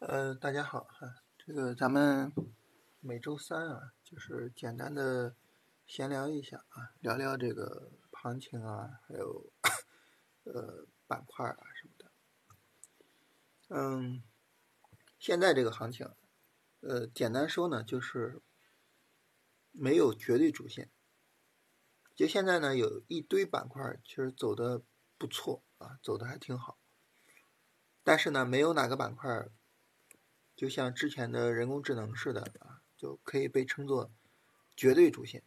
呃，大家好哈，这个咱们每周三啊，就是简单的闲聊一下啊，聊聊这个行情啊，还有呃板块啊什么的。嗯，现在这个行情，呃，简单说呢，就是没有绝对主线。就现在呢，有一堆板块其实走的不错啊，走的还挺好，但是呢，没有哪个板块。就像之前的人工智能似的啊，就可以被称作绝对主线。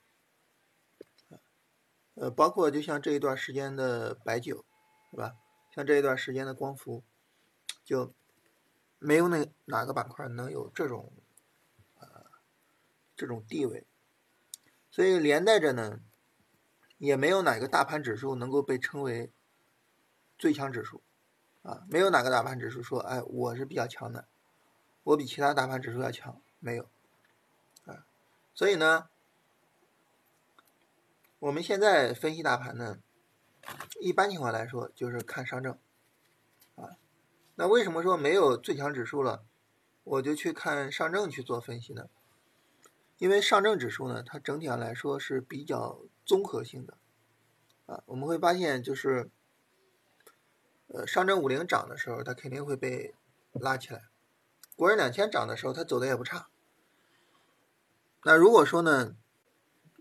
呃，包括就像这一段时间的白酒，是吧？像这一段时间的光伏，就没有那哪个板块能有这种呃这种地位，所以连带着呢，也没有哪个大盘指数能够被称为最强指数啊，没有哪个大盘指数说，哎，我是比较强的。我比其他大盘指数要强，没有，啊，所以呢，我们现在分析大盘呢，一般情况来说就是看上证，啊，那为什么说没有最强指数了，我就去看上证去做分析呢？因为上证指数呢，它整体上来说是比较综合性的，啊，我们会发现就是，呃，上证五零涨的时候，它肯定会被拉起来。国人两千涨的时候，它走的也不差。那如果说呢，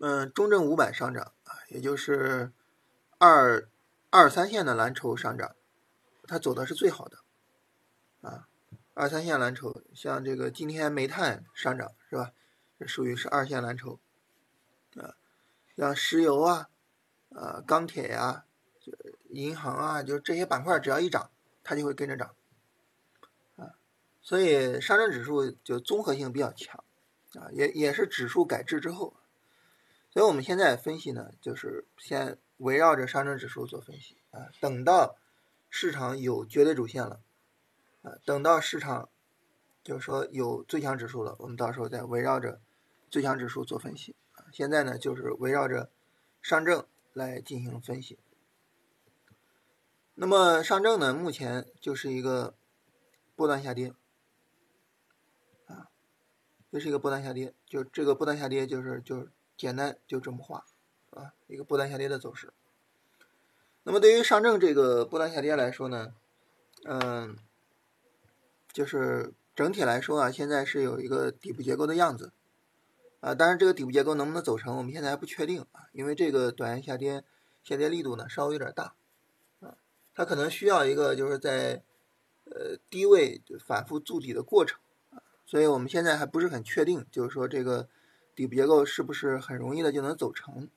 嗯，中证五百上涨啊，也就是二二三线的蓝筹上涨，它走的是最好的啊。二三线蓝筹，像这个今天煤炭上涨是吧？这属于是二线蓝筹啊。像石油啊，呃，钢铁呀，银行啊，就这些板块，只要一涨，它就会跟着涨。所以上证指数就综合性比较强，啊，也也是指数改制之后，所以我们现在分析呢，就是先围绕着上证指数做分析啊，等到市场有绝对主线了，啊，等到市场就是说有最强指数了，我们到时候再围绕着最强指数做分析啊。现在呢，就是围绕着上证来进行分析。那么上证呢，目前就是一个波段下跌。这是一个波段下跌，就这个波段下跌就是就简单就这么画，啊，一个波段下跌的走势。那么对于上证这个波段下跌来说呢，嗯，就是整体来说啊，现在是有一个底部结构的样子，啊，当然这个底部结构能不能走成，我们现在还不确定啊，因为这个短线下跌下跌力度呢稍微有点大，啊，它可能需要一个就是在呃低位反复筑底的过程。所以我们现在还不是很确定，就是说这个底部结构是不是很容易的就能走成？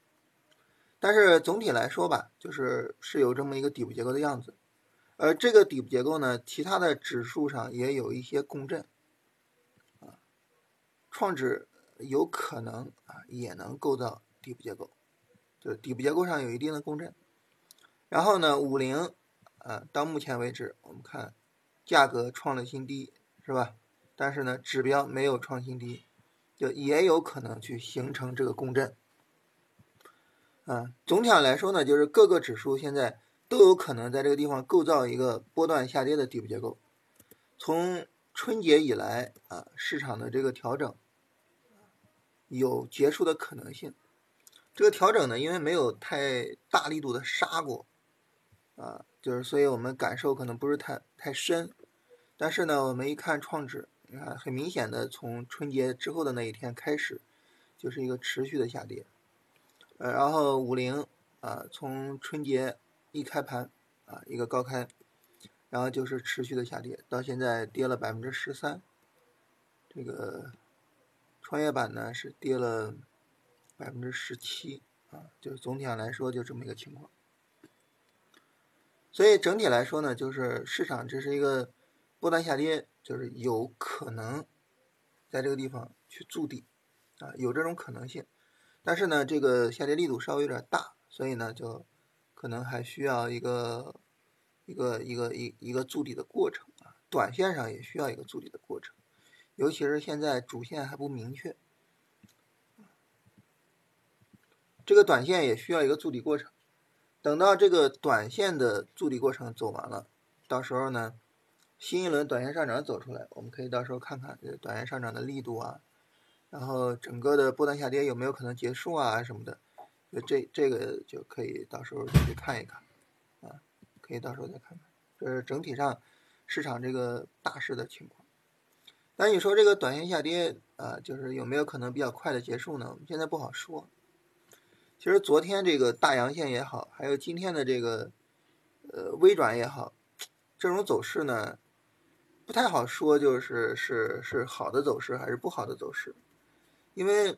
但是总体来说吧，就是是有这么一个底部结构的样子。而这个底部结构呢，其他的指数上也有一些共振，啊，创指有可能啊也能构造底部结构，就是底部结构上有一定的共振。然后呢，五零啊到目前为止，我们看价格创了新低，是吧？但是呢，指标没有创新低，就也有可能去形成这个共振。啊，总体上来说呢，就是各个指数现在都有可能在这个地方构造一个波段下跌的底部结构。从春节以来啊，市场的这个调整有结束的可能性。这个调整呢，因为没有太大力度的杀过，啊，就是所以我们感受可能不是太太深。但是呢，我们一看创指。你看，很明显的，从春节之后的那一天开始，就是一个持续的下跌。呃，然后五零啊，从春节一开盘啊，一个高开，然后就是持续的下跌，到现在跌了百分之十三。这个创业板呢是跌了百分之十七啊，就总体上来说就这么一个情况。所以整体来说呢，就是市场这是一个波段下跌。就是有可能在这个地方去筑底啊，有这种可能性。但是呢，这个下跌力度稍微有点大，所以呢，就可能还需要一个一个一个一一个筑底的过程啊。短线上也需要一个筑底的过程，尤其是现在主线还不明确，这个短线也需要一个筑底过程。等到这个短线的筑底过程走完了，到时候呢？新一轮短线上涨走出来，我们可以到时候看看这短线上涨的力度啊，然后整个的波段下跌有没有可能结束啊什么的，这这个就可以到时候再去看一看啊，可以到时候再看看，这是整体上市场这个大势的情况。那你说这个短线下跌啊，就是有没有可能比较快的结束呢？我们现在不好说。其实昨天这个大阳线也好，还有今天的这个呃微转也好，这种走势呢不太好说，就是是是好的走势还是不好的走势，因为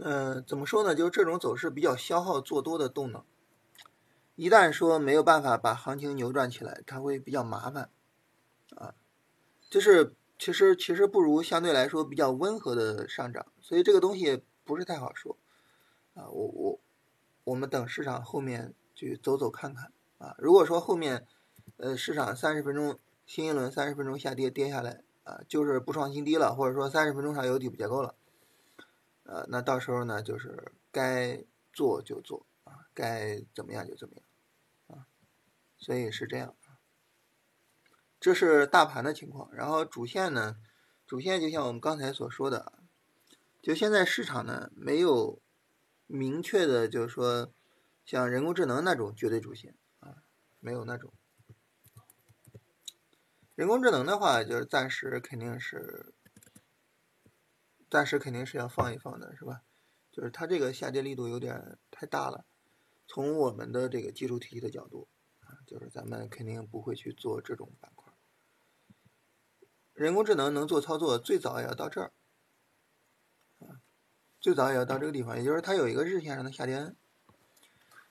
嗯怎么说呢，就是这种走势比较消耗做多的动能，一旦说没有办法把行情扭转起来，它会比较麻烦啊，就是其实其实不如相对来说比较温和的上涨，所以这个东西不是太好说。啊，我我我们等市场后面去走走看看啊。如果说后面呃市场三十分钟新一轮三十分钟下跌跌下来啊，就是不创新低了，或者说三十分钟上有底部结构了，呃，那到时候呢就是该做就做啊，该怎么样就怎么样啊。所以是这样，这是大盘的情况。然后主线呢，主线就像我们刚才所说的，就现在市场呢没有。明确的，就是说，像人工智能那种绝对主线啊，没有那种。人工智能的话，就是暂时肯定是，暂时肯定是要放一放的，是吧？就是它这个下跌力度有点太大了。从我们的这个技术体系的角度啊，就是咱们肯定不会去做这种板块。人工智能能做操作，最早也要到这儿。啊最早也要到这个地方，也就是它有一个日线上的下跌。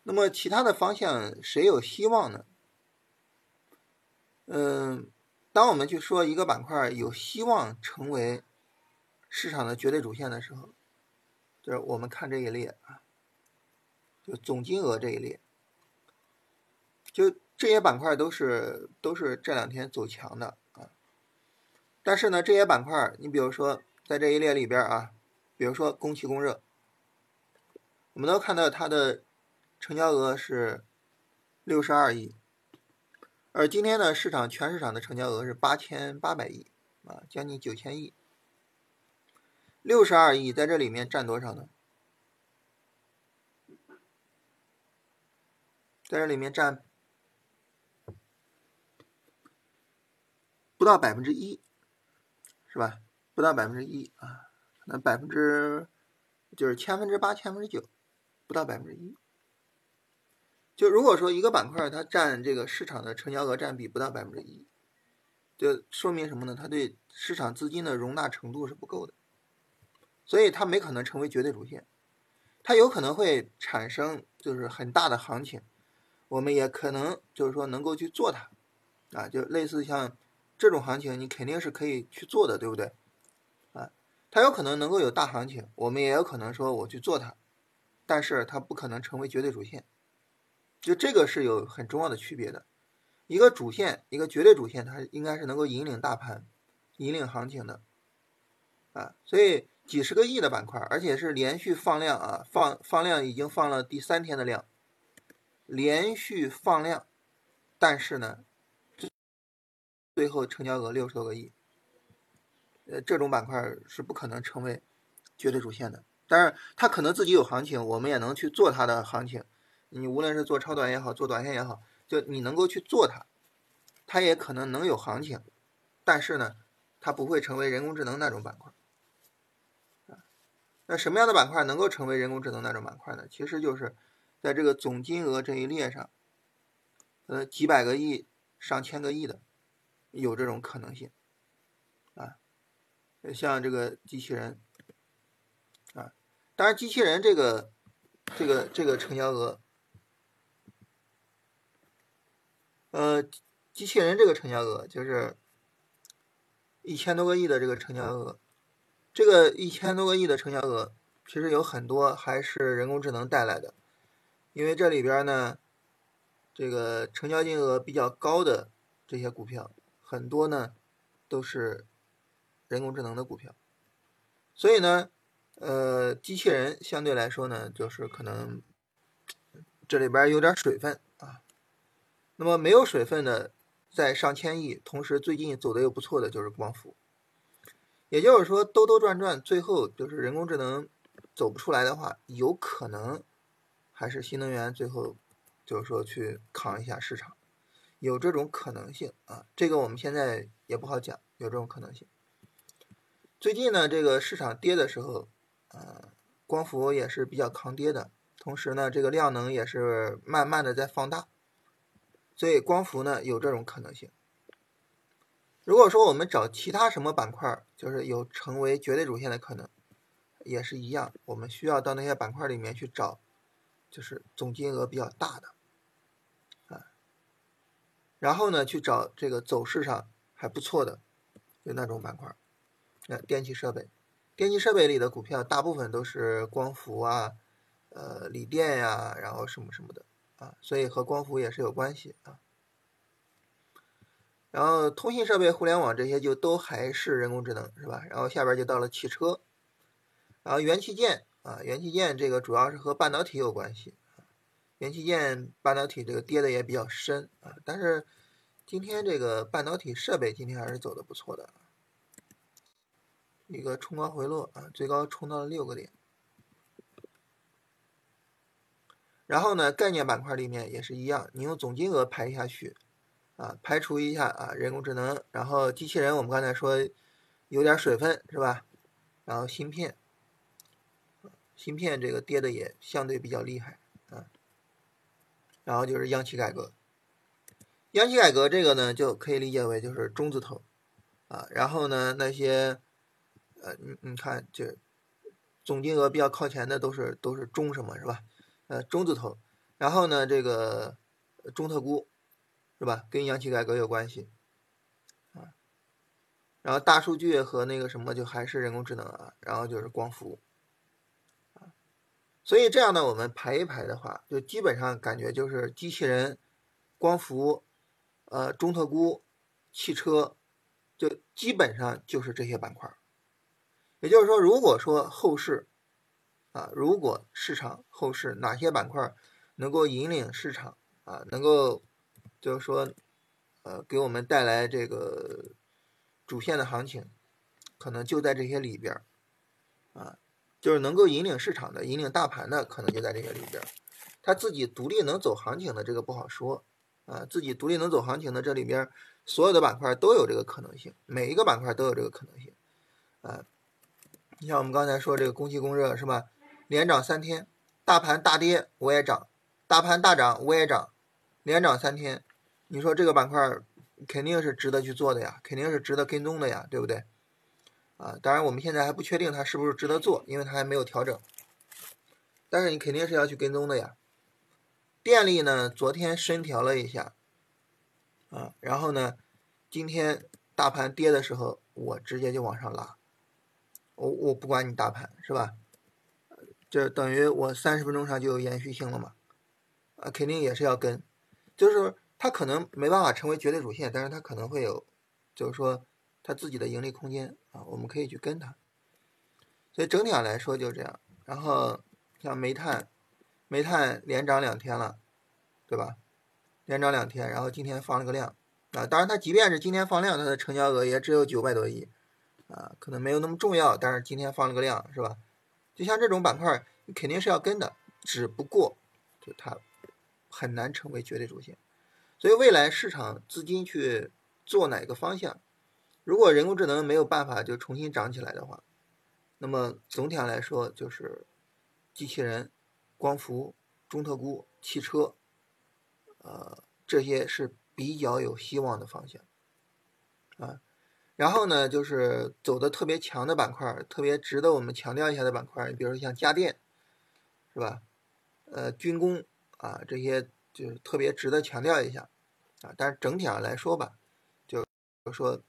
那么其他的方向谁有希望呢？嗯，当我们去说一个板块有希望成为市场的绝对主线的时候，就是我们看这一列啊，就总金额这一列，就这些板块都是都是这两天走强的啊。但是呢，这些板块，你比如说在这一列里边啊。比如说，供气供热，我们都看到它的成交额是六十二亿，而今天呢，市场全市场的成交额是八千八百亿，啊，将近九千亿。六十二亿在这里面占多少呢？在这里面占不到百分之一，是吧？不到百分之一啊。那百分之就是千分之八、千分之九，不到百分之一。就如果说一个板块它占这个市场的成交额占比不到百分之一，就说明什么呢？它对市场资金的容纳程度是不够的，所以它没可能成为绝对主线。它有可能会产生就是很大的行情，我们也可能就是说能够去做它，啊，就类似像这种行情，你肯定是可以去做的，对不对？啊它有可能能够有大行情，我们也有可能说我去做它，但是它不可能成为绝对主线，就这个是有很重要的区别的。一个主线，一个绝对主线，它应该是能够引领大盘、引领行情的，啊，所以几十个亿的板块，而且是连续放量啊，放放量已经放了第三天的量，连续放量，但是呢，最后成交额六十多个亿。呃，这种板块是不可能成为绝对主线的，但是它可能自己有行情，我们也能去做它的行情。你无论是做超短也好，做短线也好，就你能够去做它，它也可能能有行情，但是呢，它不会成为人工智能那种板块。那什么样的板块能够成为人工智能那种板块呢？其实就是在这个总金额这一列上，呃，几百个亿、上千个亿的，有这种可能性。啊像这个机器人啊，当然机器人这个这个这个成交额，呃，机器人这个成交额就是一千多个亿的这个成交额，这个一千多个亿的成交额，其实有很多还是人工智能带来的，因为这里边呢，这个成交金额比较高的这些股票，很多呢都是。人工智能的股票，所以呢，呃，机器人相对来说呢，就是可能这里边有点水分。那么没有水分的，在上千亿，同时最近走的又不错的就是光伏。也就是说，兜兜转转，最后就是人工智能走不出来的话，有可能还是新能源最后就是说去扛一下市场，有这种可能性啊。这个我们现在也不好讲，有这种可能性。最近呢，这个市场跌的时候，呃，光伏也是比较抗跌的，同时呢，这个量能也是慢慢的在放大，所以光伏呢有这种可能性。如果说我们找其他什么板块，就是有成为绝对主线的可能，也是一样，我们需要到那些板块里面去找，就是总金额比较大的，啊，然后呢去找这个走势上还不错的，就那种板块，那电气设备，电气设备里的股票大部分都是光伏啊，呃，锂电呀，然后什么什么的，啊，所以和光伏也是有关系啊。然后通信设备、互联网这些就都还是人工智能，是吧？然后下边就到了汽车，然后元器件啊，元器件这个主要是和半导体有关系元器件半导体这个跌的也比较深啊，但是今天这个半导体设备今天还是走的不错的，一个冲高回落啊，最高冲到了六个点。然后呢，概念板块里面也是一样，你用总金额排下去。啊，排除一下啊，人工智能，然后机器人，我们刚才说有点水分是吧？然后芯片，芯片这个跌的也相对比较厉害啊。然后就是央企改革，央企改革这个呢就可以理解为就是中字头啊。然后呢那些呃你你看这总金额比较靠前的都是都是中什么是吧？呃中字头，然后呢这个中特估。是吧？跟央企改革有关系，啊，然后大数据和那个什么就还是人工智能啊，然后就是光伏，啊，所以这样呢，我们排一排的话，就基本上感觉就是机器人、光伏、呃中特估、汽车，就基本上就是这些板块。也就是说，如果说后市，啊，如果市场后市哪些板块能够引领市场啊，能够。就是说，呃，给我们带来这个主线的行情，可能就在这些里边，啊，就是能够引领市场的、引领大盘的，可能就在这些里边儿。他自己独立能走行情的，这个不好说，啊，自己独立能走行情的，这里边所有的板块都有这个可能性，每一个板块都有这个可能性，啊，你像我们刚才说这个供气供热是吧？连涨三天，大盘大跌我也涨，大盘大涨我也涨，连涨三天。你说这个板块肯定是值得去做的呀，肯定是值得跟踪的呀，对不对？啊，当然我们现在还不确定它是不是值得做，因为它还没有调整。但是你肯定是要去跟踪的呀。电力呢，昨天深调了一下，啊，然后呢，今天大盘跌的时候，我直接就往上拉，我我不管你大盘是吧？这等于我三十分钟上就有延续性了嘛？啊，肯定也是要跟，就是。它可能没办法成为绝对主线，但是它可能会有，就是说它自己的盈利空间啊，我们可以去跟它。所以整体上来说就这样。然后像煤炭，煤炭连涨两天了，对吧？连涨两天，然后今天放了个量啊。当然它即便是今天放量，它的成交额也只有九百多亿啊，可能没有那么重要。但是今天放了个量，是吧？就像这种板块，你肯定是要跟的，只不过就它很难成为绝对主线。所以未来市场资金去做哪个方向？如果人工智能没有办法就重新涨起来的话，那么总体上来说就是机器人、光伏、中特估、汽车，呃，这些是比较有希望的方向啊。然后呢，就是走的特别强的板块，特别值得我们强调一下的板块，比如说像家电，是吧？呃，军工啊这些。就是特别值得强调一下啊，但是整体上来说吧，就说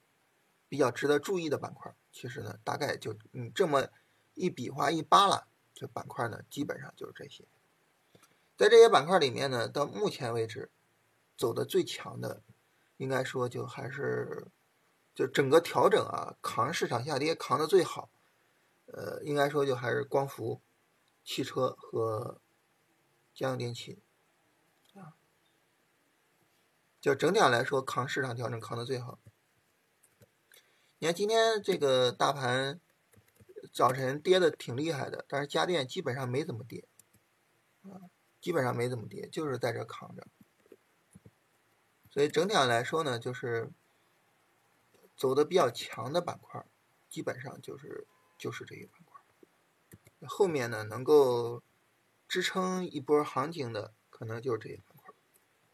比较值得注意的板块，其实呢，大概就你这么一比划一扒拉，这板块呢，基本上就是这些。在这些板块里面呢，到目前为止走的最强的，应该说就还是就整个调整啊，扛市场下跌扛的最好，呃，应该说就还是光伏、汽车和家用电器。就整体上来说，扛市场调整扛的最好。你看今天这个大盘早晨跌的挺厉害的，但是家电基本上没怎么跌，啊，基本上没怎么跌，就是在这扛着。所以整体上来说呢，就是走的比较强的板块，基本上就是就是这一板块。后面呢，能够支撑一波行情的，可能就是这一板块，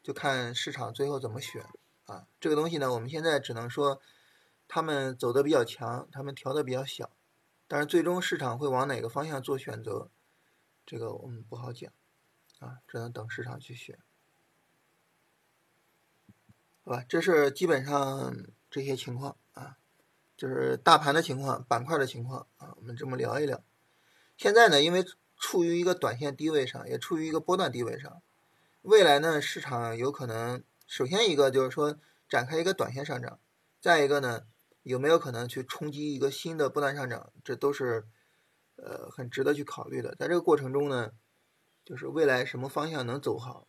就看市场最后怎么选啊。这个东西呢，我们现在只能说。他们走的比较强，他们调的比较小，但是最终市场会往哪个方向做选择，这个我们不好讲，啊，只能等市场去选，好吧？这是基本上这些情况啊，就是大盘的情况、板块的情况啊，我们这么聊一聊。现在呢，因为处于一个短线低位上，也处于一个波段低位上，未来呢，市场有可能首先一个就是说展开一个短线上涨，再一个呢。有没有可能去冲击一个新的波段上涨？这都是呃很值得去考虑的。在这个过程中呢，就是未来什么方向能走好，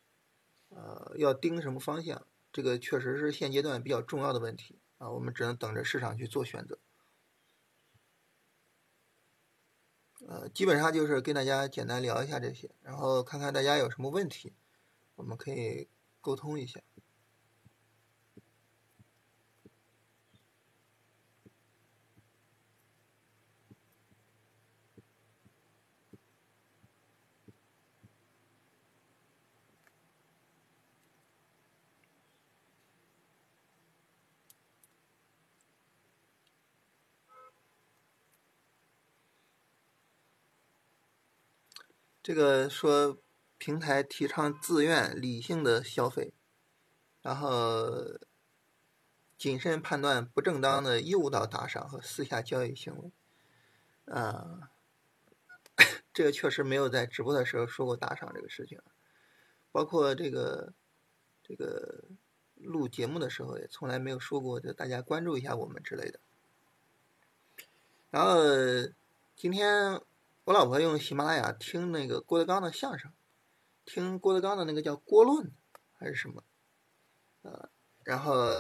呃，要盯什么方向，这个确实是现阶段比较重要的问题啊。我们只能等着市场去做选择。呃，基本上就是跟大家简单聊一下这些，然后看看大家有什么问题，我们可以沟通一下。这个说平台提倡自愿理性的消费，然后谨慎判断不正当的诱导打赏和私下交易行为，啊，这个确实没有在直播的时候说过打赏这个事情，包括这个这个录节目的时候也从来没有说过，就大家关注一下我们之类的。然后今天。我老婆用喜马拉雅听那个郭德纲的相声，听郭德纲的那个叫《郭论》还是什么，呃，然后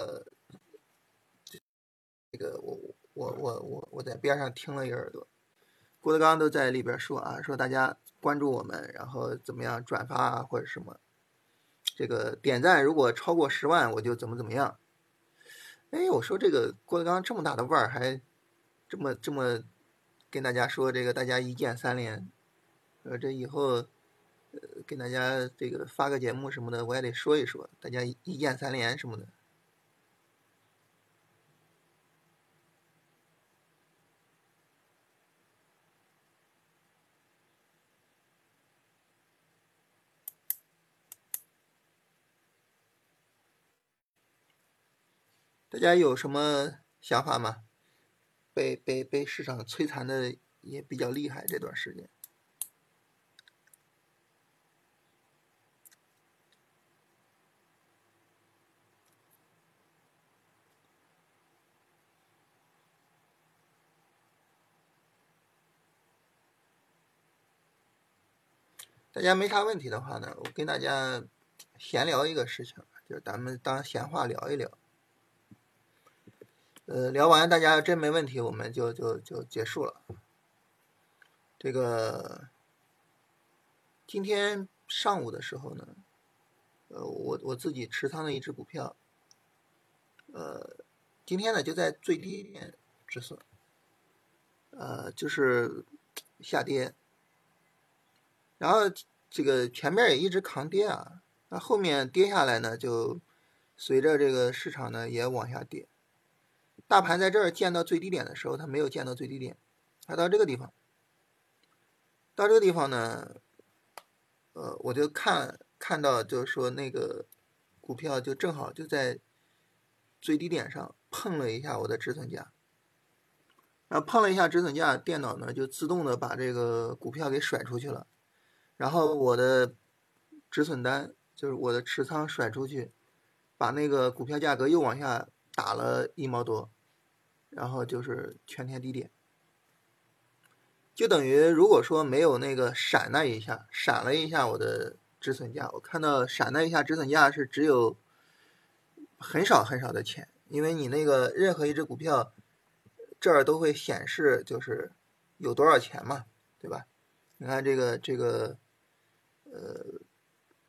这个我我我我我在边上听了一耳朵，郭德纲都在里边说啊，说大家关注我们，然后怎么样转发啊或者什么，这个点赞如果超过十万我就怎么怎么样，哎，我说这个郭德纲这么大的腕儿还这么这么。跟大家说这个，大家一键三连，呃，这以后，呃，跟大家这个发个节目什么的，我也得说一说，大家一键三连什么的。大家有什么想法吗？被被被市场摧残的也比较厉害，这段时间，大家没啥问题的话呢，我跟大家闲聊一个事情，就是咱们当闲话聊一聊。呃，聊完大家真没问题，我们就就就结束了。这个今天上午的时候呢，呃，我我自己持仓的一只股票，呃，今天呢就在最低点止损，呃，就是 下跌，然后这个前面也一直扛跌啊，那后面跌下来呢，就随着这个市场呢也往下跌。大盘在这儿见到最低点的时候，它没有见到最低点，它到这个地方，到这个地方呢，呃，我就看看到就是说那个股票就正好就在最低点上碰了一下我的止损价，然后碰了一下止损价，电脑呢就自动的把这个股票给甩出去了，然后我的止损单就是我的持仓甩出去，把那个股票价格又往下打了一毛多。然后就是全天低点，就等于如果说没有那个闪那一下，闪了一下我的止损价，我看到闪那一下止损价是只有很少很少的钱，因为你那个任何一只股票这儿都会显示就是有多少钱嘛，对吧？你看这个这个呃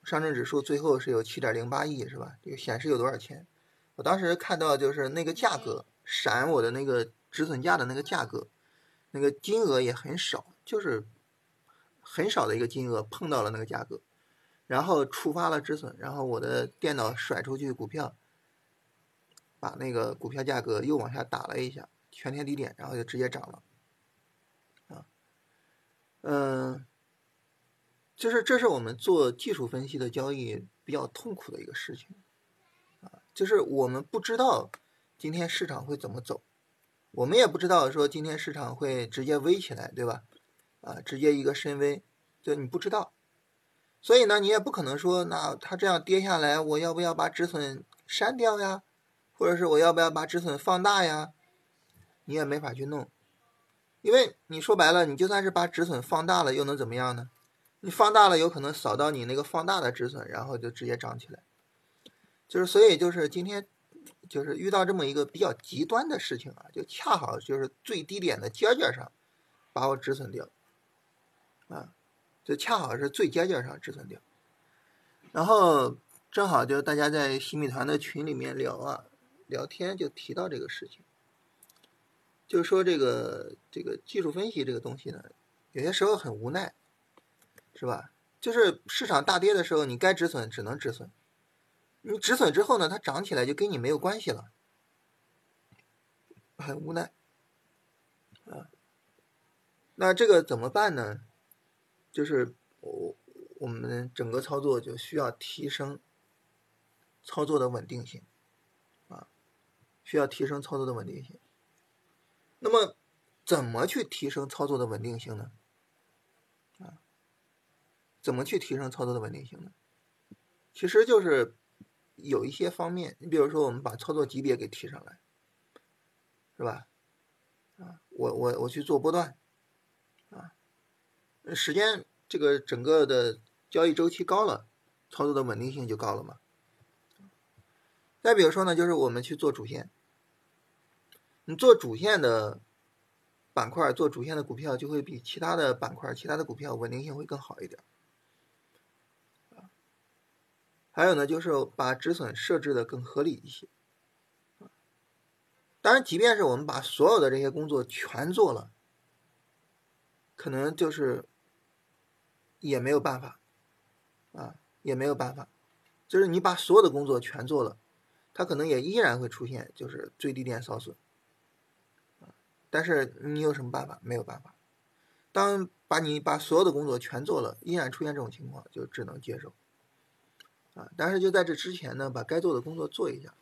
上证指数最后是有七点零八亿是吧？就显示有多少钱？我当时看到就是那个价格闪我的那个止损价的那个价格，那个金额也很少，就是很少的一个金额碰到了那个价格，然后触发了止损，然后我的电脑甩出去股票，把那个股票价格又往下打了一下，全天低点，然后就直接涨了，啊，嗯，就是这是我们做技术分析的交易比较痛苦的一个事情。就是我们不知道今天市场会怎么走，我们也不知道说今天市场会直接 V 起来，对吧？啊，直接一个深 V，就你不知道，所以呢，你也不可能说，那它这样跌下来，我要不要把止损删掉呀？或者是我要不要把止损放大呀？你也没法去弄，因为你说白了，你就算是把止损放大了，又能怎么样呢？你放大了，有可能扫到你那个放大的止损，然后就直接涨起来。就是，所以就是今天，就是遇到这么一个比较极端的事情啊，就恰好就是最低点的尖尖上，把我止损掉，啊，就恰好是最尖尖上止损掉，然后正好就大家在新米团的群里面聊啊，聊天就提到这个事情，就是说这个这个技术分析这个东西呢，有些时候很无奈，是吧？就是市场大跌的时候，你该止损只能止损。你止损之后呢，它涨起来就跟你没有关系了，很无奈，啊，那这个怎么办呢？就是我我们整个操作就需要提升操作的稳定性，啊，需要提升操作的稳定性。那么，怎么去提升操作的稳定性呢？啊，怎么去提升操作的稳定性呢？其实就是。有一些方面，你比如说，我们把操作级别给提上来，是吧？啊，我我我去做波段，啊，时间这个整个的交易周期高了，操作的稳定性就高了嘛。再比如说呢，就是我们去做主线，你做主线的板块，做主线的股票就会比其他的板块、其他的股票稳定性会更好一点。还有呢，就是把止损设置的更合理一些。当然，即便是我们把所有的这些工作全做了，可能就是也没有办法啊，也没有办法。就是你把所有的工作全做了，它可能也依然会出现就是最低点扫损但是你有什么办法？没有办法。当把你把所有的工作全做了，依然出现这种情况，就只能接受。啊，但是就在这之前呢，把该做的工作做一下，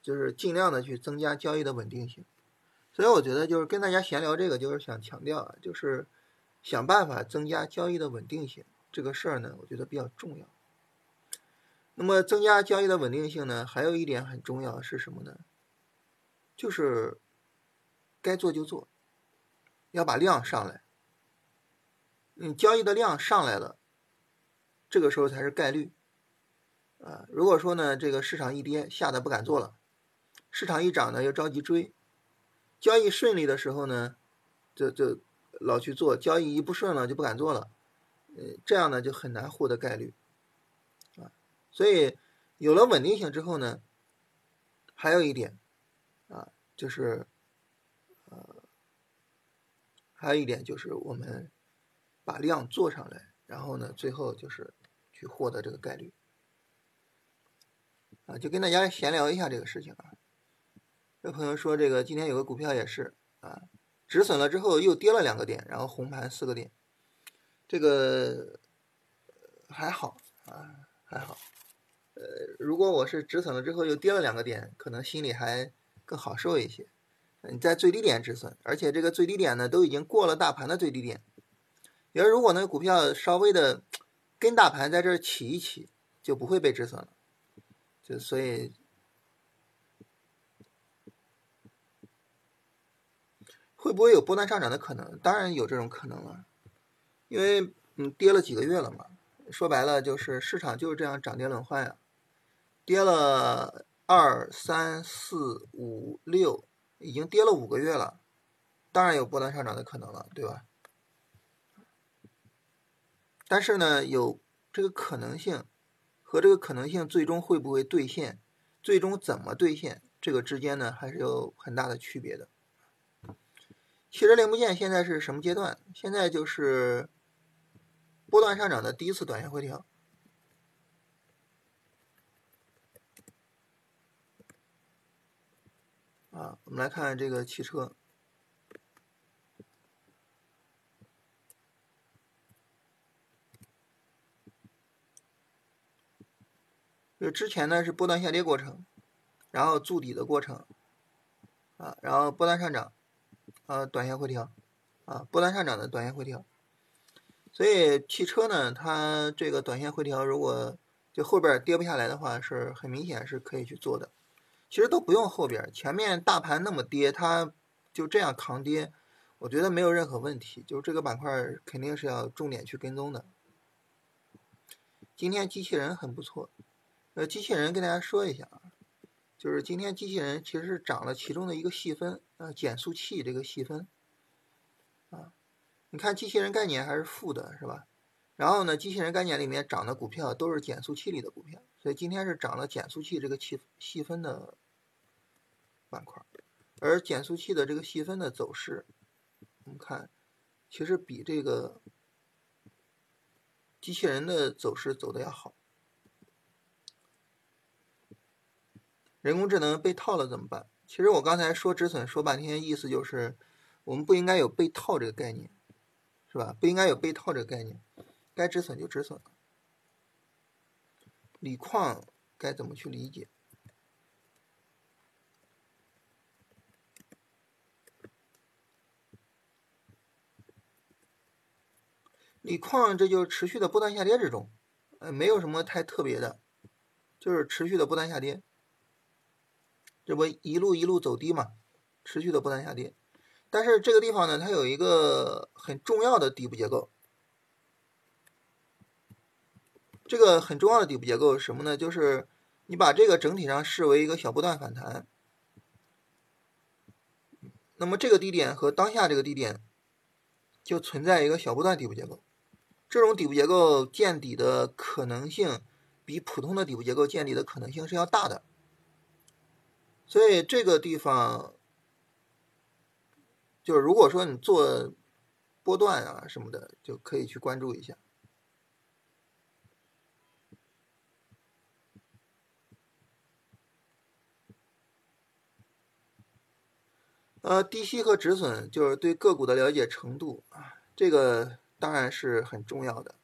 就是尽量的去增加交易的稳定性。所以我觉得就是跟大家闲聊这个，就是想强调啊，就是想办法增加交易的稳定性这个事儿呢，我觉得比较重要。那么增加交易的稳定性呢，还有一点很重要是什么呢？就是该做就做，要把量上来。你交易的量上来了，这个时候才是概率。啊，如果说呢，这个市场一跌，吓得不敢做了；市场一涨呢，又着急追。交易顺利的时候呢，就就老去做；交易一不顺了，就不敢做了。呃，这样呢，就很难获得概率。啊，所以有了稳定性之后呢，还有一点，啊，就是呃，还有一点就是我们把量做上来，然后呢，最后就是去获得这个概率。啊，就跟大家闲聊一下这个事情啊。有朋友说，这个今天有个股票也是啊，止损了之后又跌了两个点，然后红盘四个点，这个还好啊，还好。呃，如果我是止损了之后又跌了两个点，可能心里还更好受一些。你在最低点止损，而且这个最低点呢都已经过了大盘的最低点。你说如果那个股票稍微的跟大盘在这儿起一起，就不会被止损了。就所以会不会有波段上涨的可能？当然有这种可能了，因为嗯跌了几个月了嘛。说白了就是市场就是这样涨跌轮换呀，跌了二二三四五六，已经跌了五个月了，当然有波段上涨的可能了，对吧？但是呢，有这个可能性和这个可能性最终会不会兑现，最终怎么兑现，这个之间呢还是有很大的区别的。汽车零部件现在是什么阶段？现在就是波段上涨的第一次短线回调。啊，我们来看这个汽车。就之前呢是波段下跌过程，然后筑底的过程，啊，然后波段上涨，啊，短线回调，啊，波段上涨的短线回调。所以汽车呢，它这个短线回调，如果就后边跌不下来的话，是很明显是可以去做的。其实都不用后边，前面大盘那么跌，它就这样扛跌，我觉得没有任何问题。就是这个板块肯定是要重点去跟踪的。今天机器人很不错。呃，机器人跟大家说一下啊，就是今天机器人其实是涨了其中的一个细分，呃，减速器这个细分，啊，你看机器人概念还是负的，是吧？然后呢，机器人概念里面涨的股票都是减速器里的股票，所以今天是涨了减速器这个细细分的板块，而减速器的这个细分的走势，我们看，其实比这个机器人的走势走的要好。人工智能被套了怎么办？其实我刚才说止损说半天，意思就是我们不应该有被套这个概念，是吧？不应该有被套这个概念，该止损就止损了。锂矿该怎么去理解？锂矿这就持续的波段下跌之中，呃，没有什么太特别的，就是持续的波段下跌。这不一路一路走低嘛，持续的不断下跌，但是这个地方呢，它有一个很重要的底部结构。这个很重要的底部结构是什么呢？就是你把这个整体上视为一个小波段反弹，那么这个低点和当下这个低点就存在一个小波段底部结构。这种底部结构见底的可能性，比普通的底部结构见底的可能性是要大的。所以这个地方，就是如果说你做波段啊什么的，就可以去关注一下。呃，低吸和止损就是对个股的了解程度啊，这个当然是很重要的。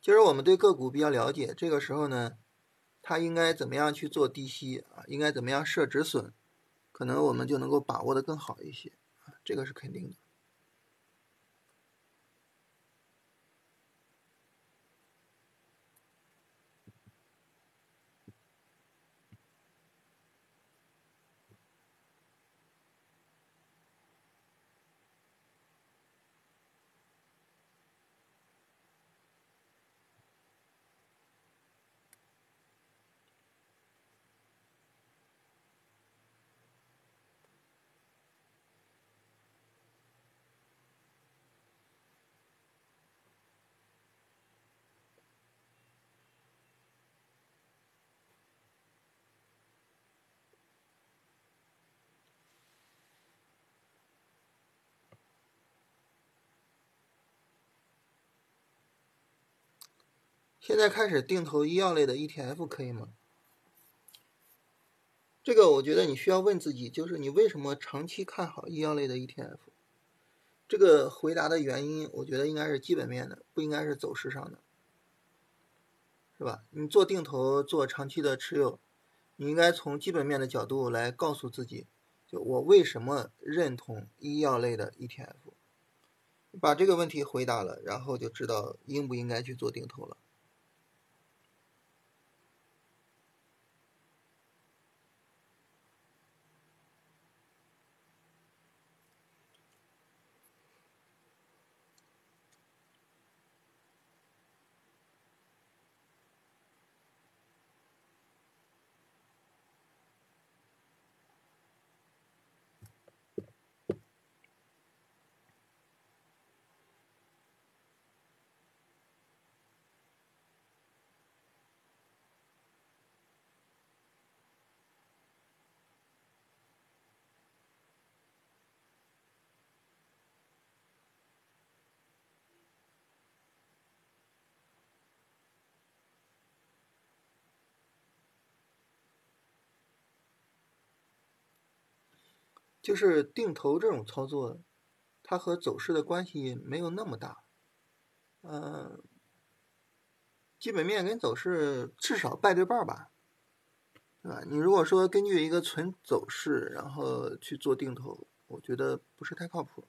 其实我们对个股比较了解，这个时候呢，它应该怎么样去做低吸啊？应该怎么样设止损？可能我们就能够把握的更好一些啊，这个是肯定的。现在开始定投医药类的 ETF 可以吗？这个我觉得你需要问自己，就是你为什么长期看好医药类的 ETF？这个回答的原因，我觉得应该是基本面的，不应该是走势上的，是吧？你做定投做长期的持有，你应该从基本面的角度来告诉自己，就我为什么认同医药类的 ETF？把这个问题回答了，然后就知道应不应该去做定投了。就是定投这种操作，它和走势的关系没有那么大。嗯，基本面跟走势至少拜对半吧，对吧？你如果说根据一个纯走势然后去做定投，我觉得不是太靠谱。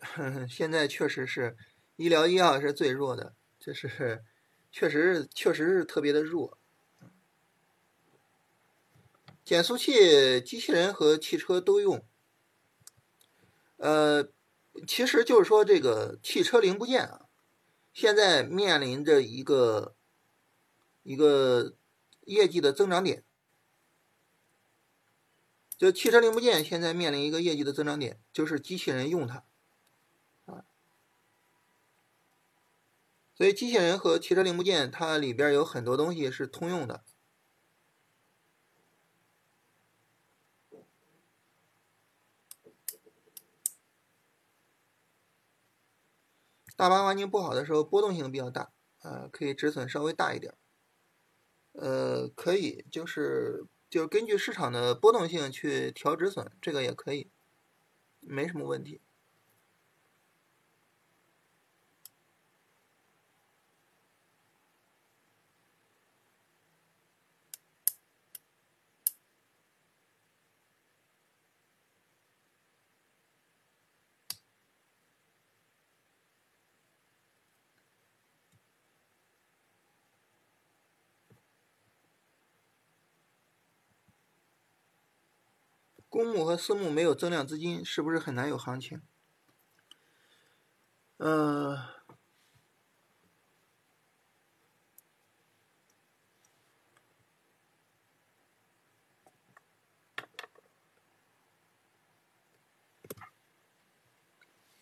现在确实是医疗医药是最弱的，就是确实是确实是特别的弱。减速器，机器人和汽车都用。呃，其实就是说这个汽车零部件啊，现在面临着一个一个业绩的增长点。就汽车零部件现在面临一个业绩的增长点，就是机器人用它啊。所以，机器人和汽车零部件，它里边有很多东西是通用的。大盘环境不好的时候，波动性比较大，呃，可以止损稍微大一点。呃，可以，就是就根据市场的波动性去调止损，这个也可以，没什么问题。公募和私募没有增量资金，是不是很难有行情？嗯，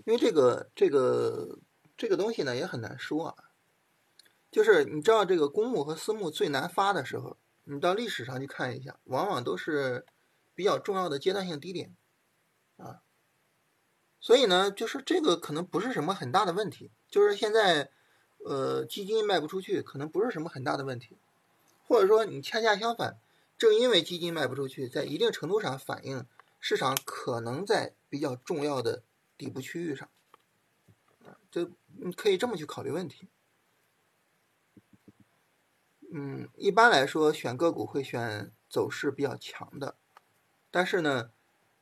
因为这个这个这个东西呢也很难说啊。就是你知道，这个公募和私募最难发的时候，你到历史上去看一下，往往都是。比较重要的阶段性低点，啊，所以呢，就是这个可能不是什么很大的问题，就是现在，呃，基金卖不出去，可能不是什么很大的问题，或者说你恰恰相反，正因为基金卖不出去，在一定程度上反映市场可能在比较重要的底部区域上，啊，这你可以这么去考虑问题。嗯，一般来说选个股会选走势比较强的。但是呢，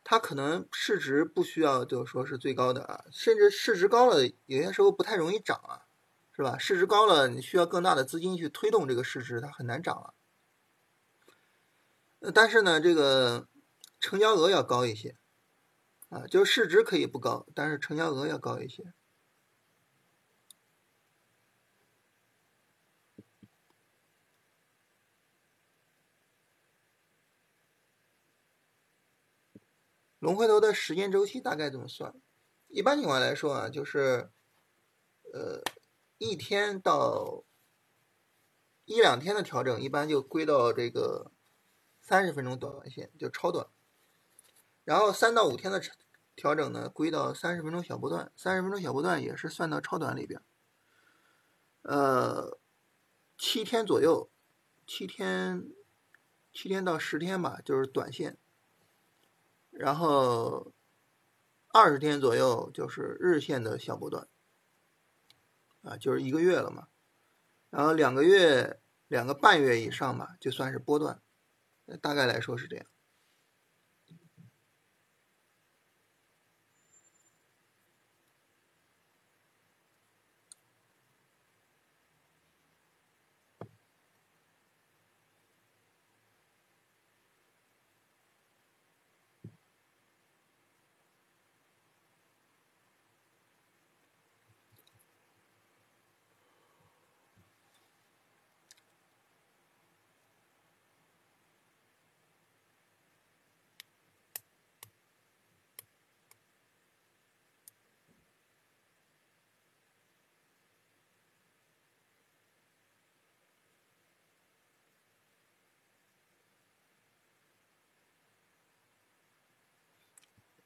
它可能市值不需要就是说是最高的啊，甚至市值高了，有些时候不太容易涨啊，是吧？市值高了，你需要更大的资金去推动这个市值，它很难涨了。但是呢，这个成交额要高一些啊，就是市值可以不高，但是成交额要高一些。龙回头的时间周期大概怎么算？一般情况来说啊，就是，呃，一天到一两天的调整，一般就归到这个三十分钟短线，就超短。然后三到五天的调整呢，归到三十分钟小波段，三十分钟小波段也是算到超短里边。呃，七天左右，七天，七天到十天吧，就是短线。然后二十天左右就是日线的小波段，啊，就是一个月了嘛。然后两个月、两个半月以上吧，就算是波段，大概来说是这样。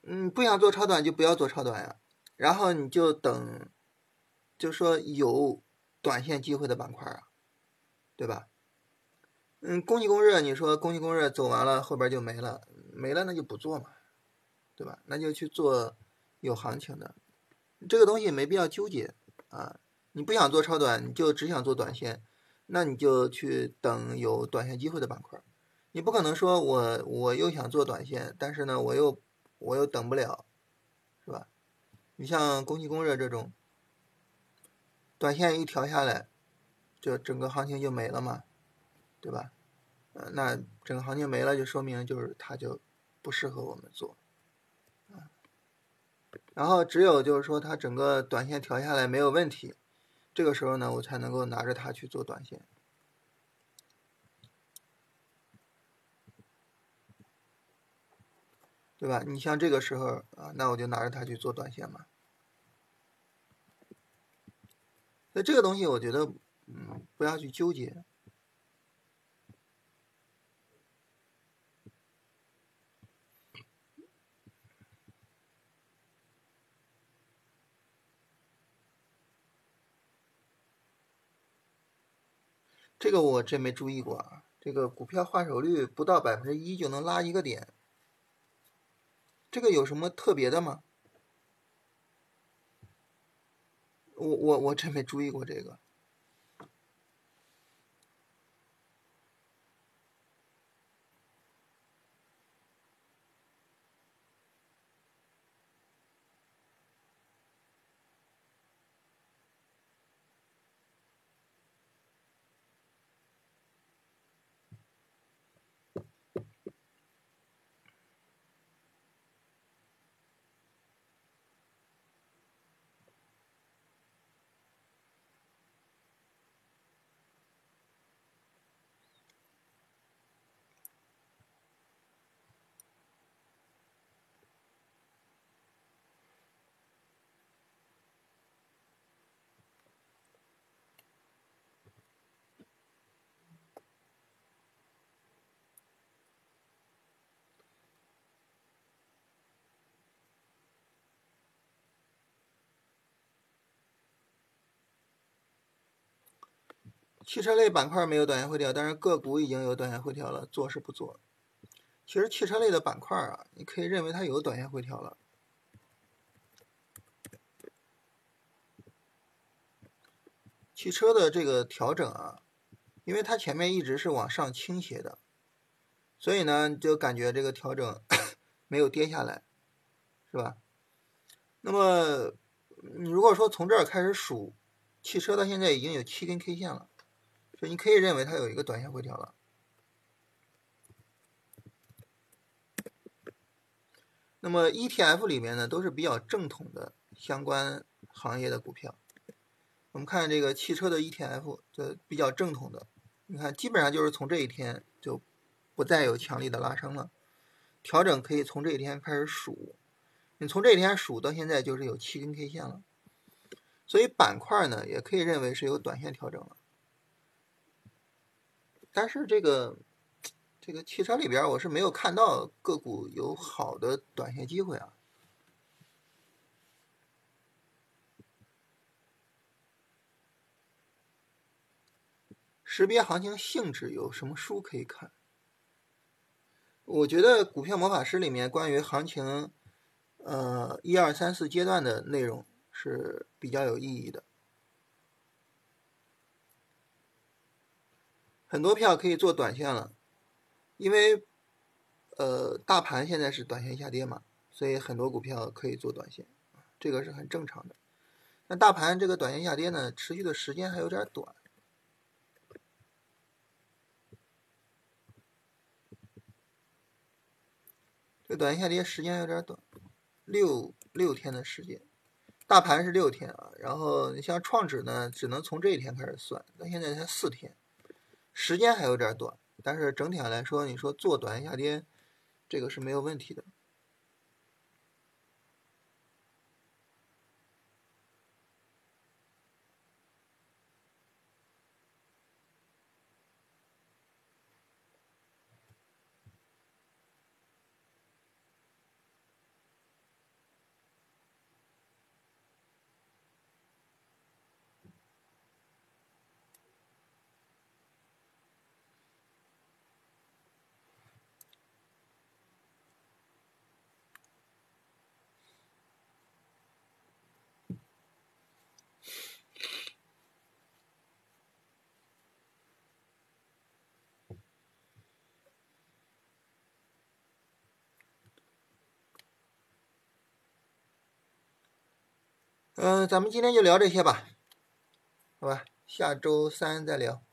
嗯，不想做超短就不要做超短呀，然后你就等，就说有短线机会的板块啊，对吧？嗯，供气供热，你说供气供热走完了，后边就没了，没了那就不做嘛，对吧？那就去做有行情的，这个东西没必要纠结啊。你不想做超短，你就只想做短线，那你就去等有短线机会的板块。你不可能说我我又想做短线，但是呢我又我又等不了，是吧？你像供气供热这种，短线一调下来，就整个行情就没了嘛。对吧？呃，那整个行情没了，就说明就是它就不适合我们做，啊。然后只有就是说它整个短线调下来没有问题，这个时候呢，我才能够拿着它去做短线，对吧？你像这个时候啊，那我就拿着它去做短线嘛。所以这个东西，我觉得嗯，不要去纠结。这个我真没注意过啊！这个股票换手率不到百分之一就能拉一个点，这个有什么特别的吗？我我我真没注意过这个。汽车类板块没有短线回调，但是个股已经有短线回调了，做是不做？其实汽车类的板块啊，你可以认为它有短线回调了。汽车的这个调整啊，因为它前面一直是往上倾斜的，所以呢，就感觉这个调整 没有跌下来，是吧？那么，你如果说从这儿开始数，汽车到现在已经有七根 K 线了。所以你可以认为它有一个短线回调了。那么 ETF 里面呢，都是比较正统的相关行业的股票。我们看这个汽车的 ETF，这比较正统的，你看基本上就是从这一天就不再有强力的拉升了，调整可以从这一天开始数，你从这一天数到现在就是有七根 K 线了。所以板块呢，也可以认为是有短线调整了。但是这个这个汽车里边，我是没有看到个股有好的短线机会啊。识别行情性质有什么书可以看？我觉得《股票魔法师》里面关于行情，呃，一二三四阶段的内容是比较有意义的。很多票可以做短线了，因为，呃，大盘现在是短线下跌嘛，所以很多股票可以做短线，这个是很正常的。那大盘这个短线下跌呢，持续的时间还有点短，这短线下跌时间有点短，六六天的时间，大盘是六天啊，然后你像创指呢，只能从这一天开始算，到现在才四天。时间还有点短，但是整体上来说，你说做短下跌，这个是没有问题的。嗯，咱们今天就聊这些吧，好吧，下周三再聊。